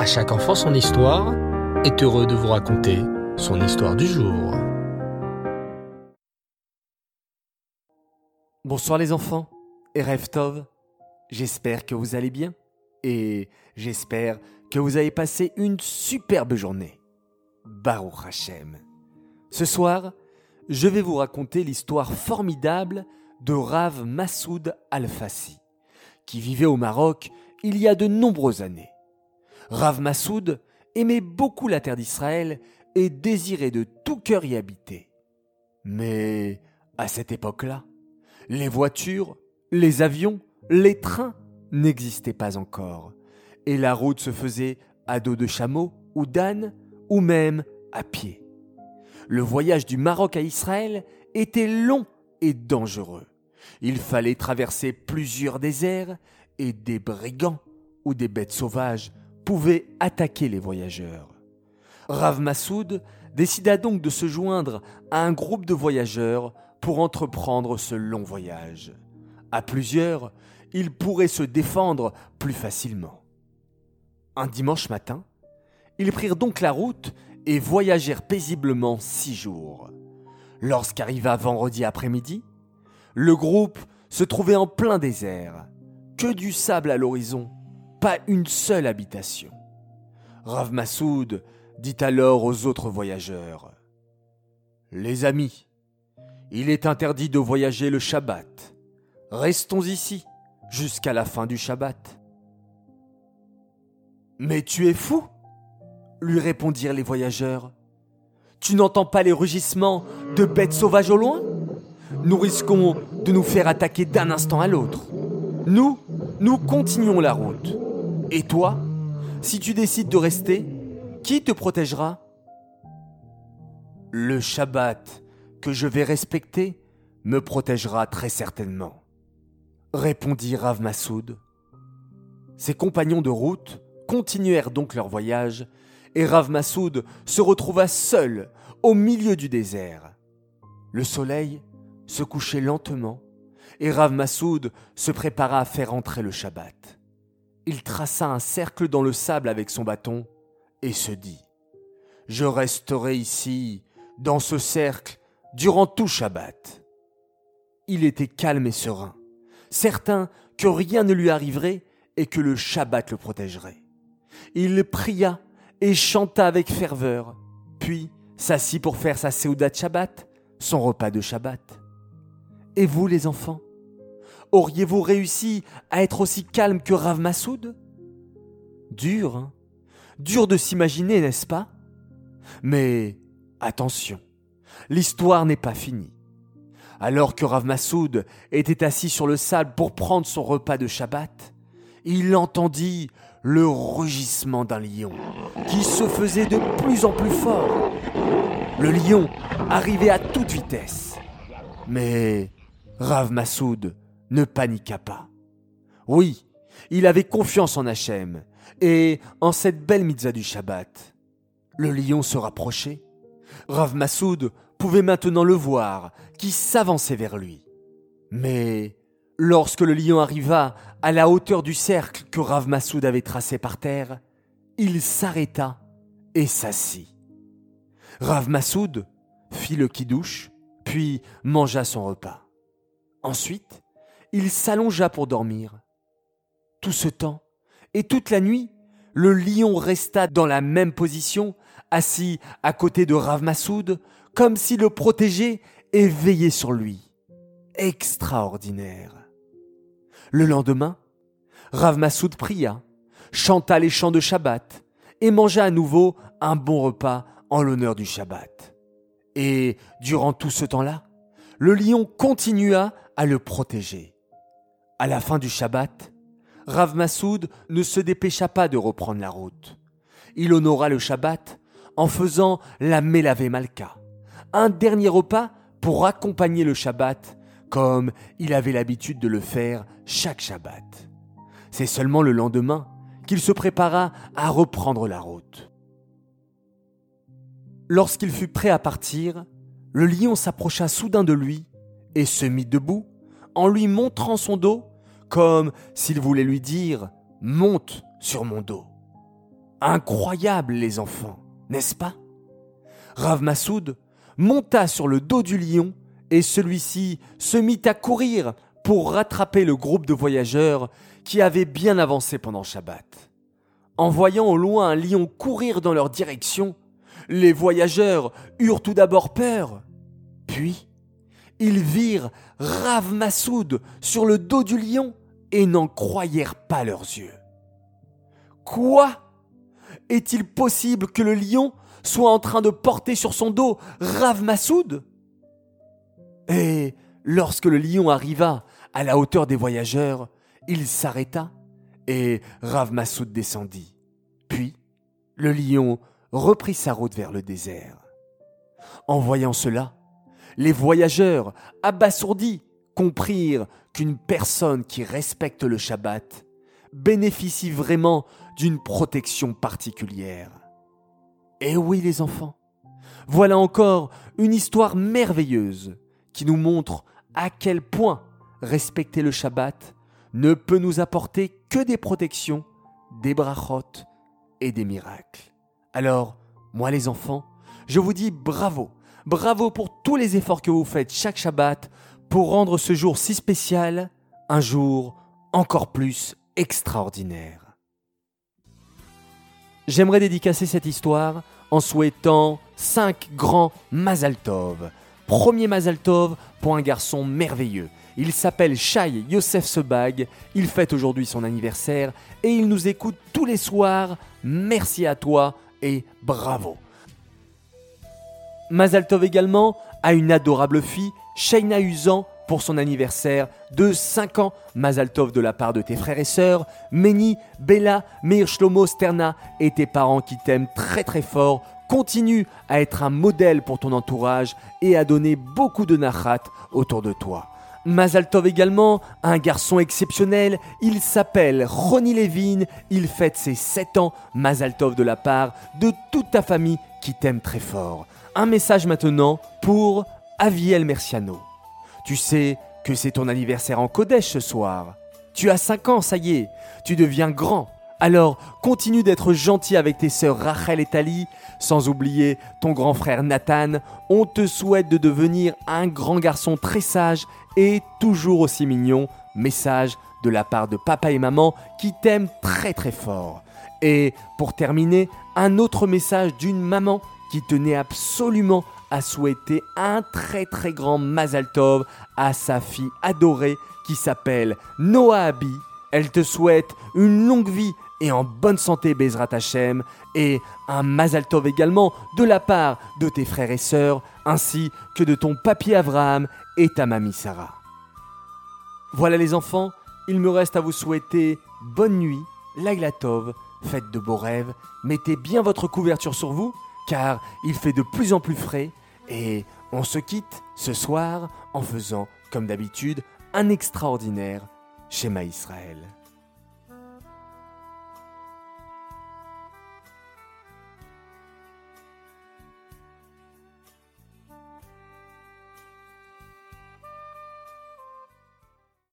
À chaque enfant son histoire est heureux de vous raconter son histoire du jour. Bonsoir les enfants et Tov. J'espère que vous allez bien et j'espère que vous avez passé une superbe journée. Baruch Hashem. Ce soir, je vais vous raconter l'histoire formidable de Rav Massoud Al-Fassi, qui vivait au Maroc il y a de nombreuses années. Rav Massoud aimait beaucoup la terre d'Israël et désirait de tout cœur y habiter. Mais à cette époque-là, les voitures, les avions, les trains n'existaient pas encore, et la route se faisait à dos de chameau ou d'âne, ou même à pied. Le voyage du Maroc à Israël était long et dangereux. Il fallait traverser plusieurs déserts et des brigands ou des bêtes sauvages pouvaient attaquer les voyageurs. Rav Massoud décida donc de se joindre à un groupe de voyageurs pour entreprendre ce long voyage. À plusieurs, ils pourraient se défendre plus facilement. Un dimanche matin, ils prirent donc la route et voyagèrent paisiblement six jours. Lorsqu'arriva vendredi après-midi, le groupe se trouvait en plein désert, que du sable à l'horizon, pas une seule habitation. Rav Massoud dit alors aux autres voyageurs Les amis, il est interdit de voyager le Shabbat. Restons ici jusqu'à la fin du Shabbat. Mais tu es fou lui répondirent les voyageurs. Tu n'entends pas les rugissements de bêtes sauvages au loin? Nous risquons de nous faire attaquer d'un instant à l'autre. Nous, nous continuons la route. Et toi, si tu décides de rester, qui te protégera? Le Shabbat que je vais respecter me protégera très certainement répondit Rav Massoud. Ses compagnons de route continuèrent donc leur voyage, et Rav Massoud se retrouva seul au milieu du désert. Le soleil se couchait lentement, et Rav Massoud se prépara à faire entrer le Shabbat. Il traça un cercle dans le sable avec son bâton et se dit Je resterai ici, dans ce cercle, durant tout Shabbat. Il était calme et serein certain que rien ne lui arriverait et que le Shabbat le protégerait. Il pria et chanta avec ferveur, puis s'assit pour faire sa Seudat Shabbat, son repas de Shabbat. Et vous, les enfants, auriez-vous réussi à être aussi calme que Rav Massoud Dur, hein? Dur de s'imaginer, n'est-ce pas? Mais attention, l'histoire n'est pas finie. Alors que Rav Massoud était assis sur le sable pour prendre son repas de Shabbat, il entendit le rugissement d'un lion qui se faisait de plus en plus fort. Le lion arrivait à toute vitesse. Mais Rav Massoud ne paniqua pas. Oui, il avait confiance en Hachem et en cette belle mitzvah du Shabbat. Le lion se rapprochait. Rav Massoud pouvait maintenant le voir, qui s'avançait vers lui. Mais lorsque le lion arriva à la hauteur du cercle que Rav Massoud avait tracé par terre, il s'arrêta et s'assit. Rav Massoud fit le kidouche, puis mangea son repas. Ensuite, il s'allongea pour dormir. Tout ce temps et toute la nuit, le lion resta dans la même position, assis à côté de Rav Massoud, comme si le protégeait et veillait sur lui. Extraordinaire. Le lendemain, Rav Massoud pria, chanta les chants de Shabbat et mangea à nouveau un bon repas en l'honneur du Shabbat. Et durant tout ce temps-là, le lion continua à le protéger. À la fin du Shabbat, Rav Massoud ne se dépêcha pas de reprendre la route. Il honora le Shabbat en faisant la Melave Malka, un dernier repas pour accompagner le Shabbat comme il avait l'habitude de le faire chaque Shabbat. C'est seulement le lendemain qu'il se prépara à reprendre la route. Lorsqu'il fut prêt à partir, le lion s'approcha soudain de lui et se mit debout en lui montrant son dos comme s'il voulait lui dire ⁇ Monte sur mon dos ⁇ Incroyable les enfants, n'est-ce pas? Rav Massoud monta sur le dos du lion et celui-ci se mit à courir pour rattraper le groupe de voyageurs qui avait bien avancé pendant Shabbat. En voyant au loin un lion courir dans leur direction, les voyageurs eurent tout d'abord peur, puis ils virent Rav Massoud sur le dos du lion et n'en croyèrent pas leurs yeux. Quoi? Est-il possible que le lion soit en train de porter sur son dos Rav Massoud Et lorsque le lion arriva à la hauteur des voyageurs, il s'arrêta et Rav Massoud descendit. Puis le lion reprit sa route vers le désert. En voyant cela, les voyageurs, abasourdis, comprirent qu'une personne qui respecte le Shabbat bénéficie vraiment d'une protection particulière. Et eh oui les enfants, voilà encore une histoire merveilleuse qui nous montre à quel point respecter le Shabbat ne peut nous apporter que des protections, des brachot et des miracles. Alors, moi les enfants, je vous dis bravo, bravo pour tous les efforts que vous faites chaque Shabbat pour rendre ce jour si spécial un jour encore plus extraordinaire. J'aimerais dédicacer cette histoire en souhaitant cinq grands Mazaltov. Premier Mazaltov pour un garçon merveilleux. Il s'appelle Shai Yosef Sebag, il fête aujourd'hui son anniversaire et il nous écoute tous les soirs. Merci à toi et bravo. Mazaltov également a une adorable fille, Shaina Uzan, pour son anniversaire de 5 ans. Mazaltov de la part de tes frères et sœurs, Meni, Bella, Meir Shlomo, Sterna et tes parents qui t'aiment très très fort. Continue à être un modèle pour ton entourage et à donner beaucoup de nachat autour de toi. Mazaltov également, un garçon exceptionnel, il s'appelle Ronnie Levin, il fête ses 7 ans, Mazaltov de la part de toute ta famille qui t'aime très fort. Un message maintenant pour Aviel Merciano. Tu sais que c'est ton anniversaire en Kodesh ce soir. Tu as 5 ans, ça y est, tu deviens grand. Alors, continue d'être gentil avec tes sœurs Rachel et Tali, sans oublier ton grand frère Nathan. On te souhaite de devenir un grand garçon très sage et toujours aussi mignon. Message de la part de papa et maman qui t'aiment très très fort. Et pour terminer, un autre message d'une maman qui tenait absolument à souhaiter un très très grand Mazal Tov à sa fille adorée qui s'appelle Noah Abi. Elle te souhaite une longue vie et en bonne santé Bezrat Hashem et un Mazal Tov également de la part de tes frères et sœurs ainsi que de ton papier Abraham et ta mamie Sarah. Voilà les enfants, il me reste à vous souhaiter bonne nuit, l'aglatov, faites de beaux rêves, mettez bien votre couverture sur vous car il fait de plus en plus frais et on se quitte ce soir en faisant comme d'habitude un extraordinaire schéma Israël.